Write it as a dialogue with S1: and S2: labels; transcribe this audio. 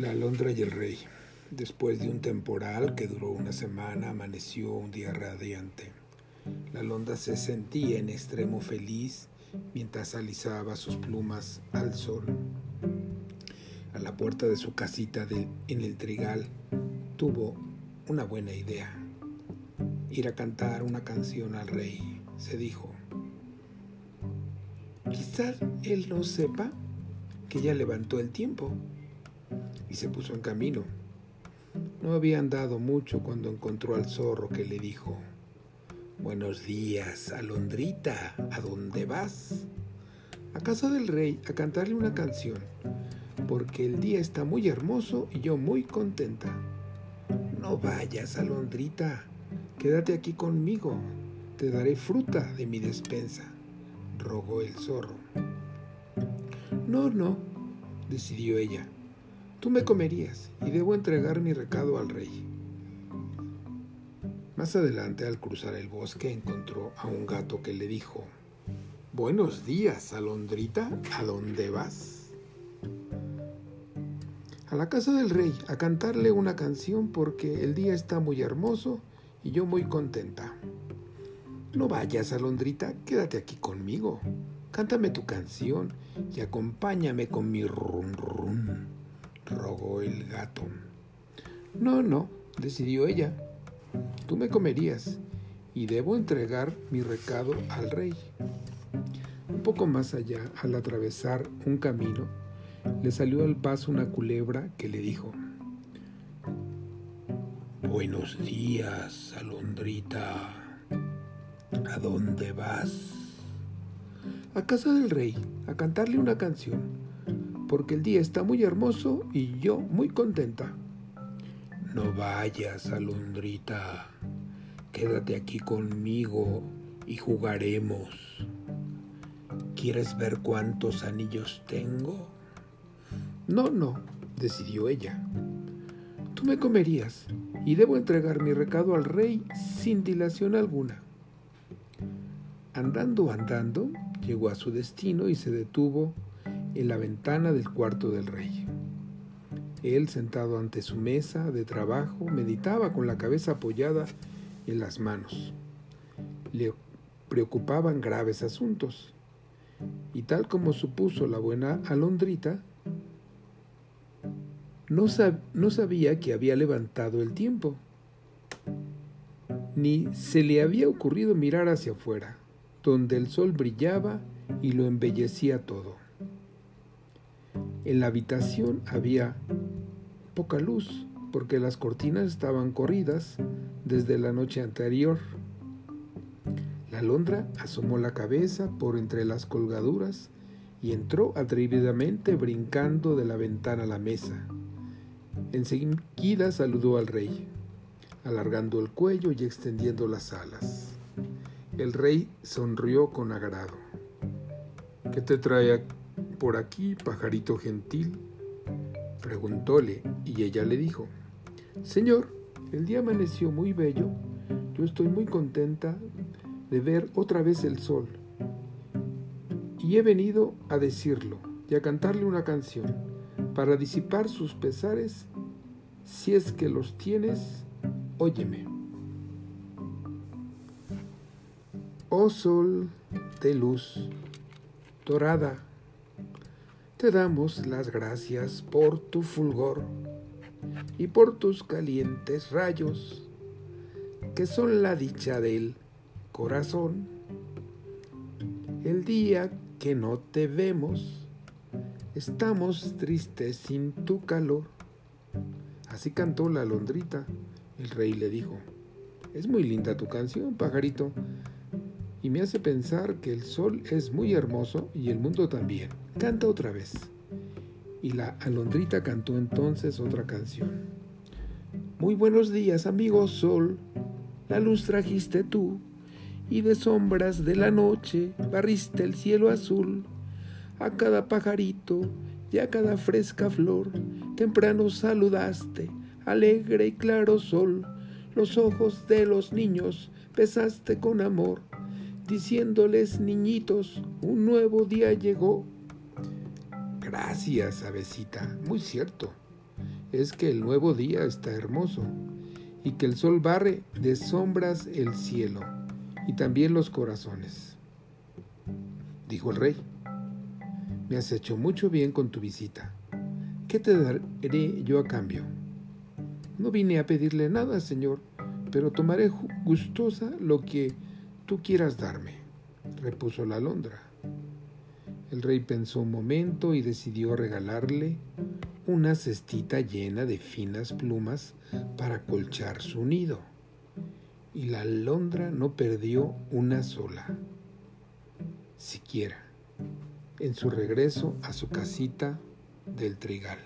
S1: Alondra y el rey. Después de un temporal que duró una semana, amaneció un día radiante. La alondra se sentía en extremo feliz mientras alisaba sus plumas al sol. A la puerta de su casita en el trigal tuvo una buena idea. Ir a cantar una canción al rey, se dijo. Quizás él no sepa que ya levantó el tiempo y se puso en camino. No había andado mucho cuando encontró al zorro que le dijo, Buenos días, alondrita, ¿a dónde vas? A casa del rey a cantarle una canción, porque el día está muy hermoso y yo muy contenta. No vayas, alondrita, quédate aquí conmigo, te daré fruta de mi despensa, rogó el zorro. No, no, decidió ella, Tú me comerías y debo entregar mi recado al rey. Más adelante, al cruzar el bosque, encontró a un gato que le dijo, Buenos días, alondrita, ¿a dónde vas? A la casa del rey, a cantarle una canción porque el día está muy hermoso y yo muy contenta. No vayas, alondrita, quédate aquí conmigo. Cántame tu canción y acompáñame con mi rum rum rogó el gato. No, no, decidió ella. Tú me comerías y debo entregar mi recado al rey. Un poco más allá, al atravesar un camino, le salió al paso una culebra que le dijo, Buenos días, alondrita. ¿A dónde vas? A casa del rey, a cantarle una canción porque el día está muy hermoso y yo muy contenta. No vayas, alondrita. Quédate aquí conmigo y jugaremos. ¿Quieres ver cuántos anillos tengo? No, no, decidió ella. Tú me comerías y debo entregar mi recado al rey sin dilación alguna. Andando, andando, llegó a su destino y se detuvo en la ventana del cuarto del rey. Él, sentado ante su mesa de trabajo, meditaba con la cabeza apoyada en las manos. Le preocupaban graves asuntos. Y tal como supuso la buena alondrita, no, no sabía que había levantado el tiempo, ni se le había ocurrido mirar hacia afuera, donde el sol brillaba y lo embellecía todo. En la habitación había poca luz porque las cortinas estaban corridas desde la noche anterior. La alondra asomó la cabeza por entre las colgaduras y entró atrevidamente brincando de la ventana a la mesa. Enseguida saludó al rey, alargando el cuello y extendiendo las alas. El rey sonrió con agrado. ¿Qué te trae por aquí, pajarito gentil? Preguntóle, y ella le dijo, Señor, el día amaneció muy bello, yo estoy muy contenta de ver otra vez el sol, y he venido a decirlo y a cantarle una canción para disipar sus pesares, si es que los tienes, óyeme. Oh sol de luz dorada, te damos las gracias por tu fulgor y por tus calientes rayos, que son la dicha del corazón. El día que no te vemos, estamos tristes sin tu calor. Así cantó la londrita. El rey le dijo, es muy linda tu canción, pajarito, y me hace pensar que el sol es muy hermoso y el mundo también. Canta otra vez. Y la alondrita cantó entonces otra canción. Muy buenos días, amigo sol, la luz trajiste tú, y de sombras de la noche barriste el cielo azul. A cada pajarito y a cada fresca flor, temprano saludaste, alegre y claro sol, los ojos de los niños besaste con amor diciéndoles, niñitos, un nuevo día llegó. Gracias, avecita, muy cierto. es que el nuevo día está hermoso y que el sol barre de sombras el cielo y también los corazones. Dijo el rey, me has hecho mucho bien con tu visita. ¿Qué te daré yo a cambio? No vine a pedirle nada, señor, pero tomaré gustosa lo que tú quieras darme, repuso la alondra. El rey pensó un momento y decidió regalarle una cestita llena de finas plumas para colchar su nido. Y la alondra no perdió una sola, siquiera, en su regreso a su casita del trigal.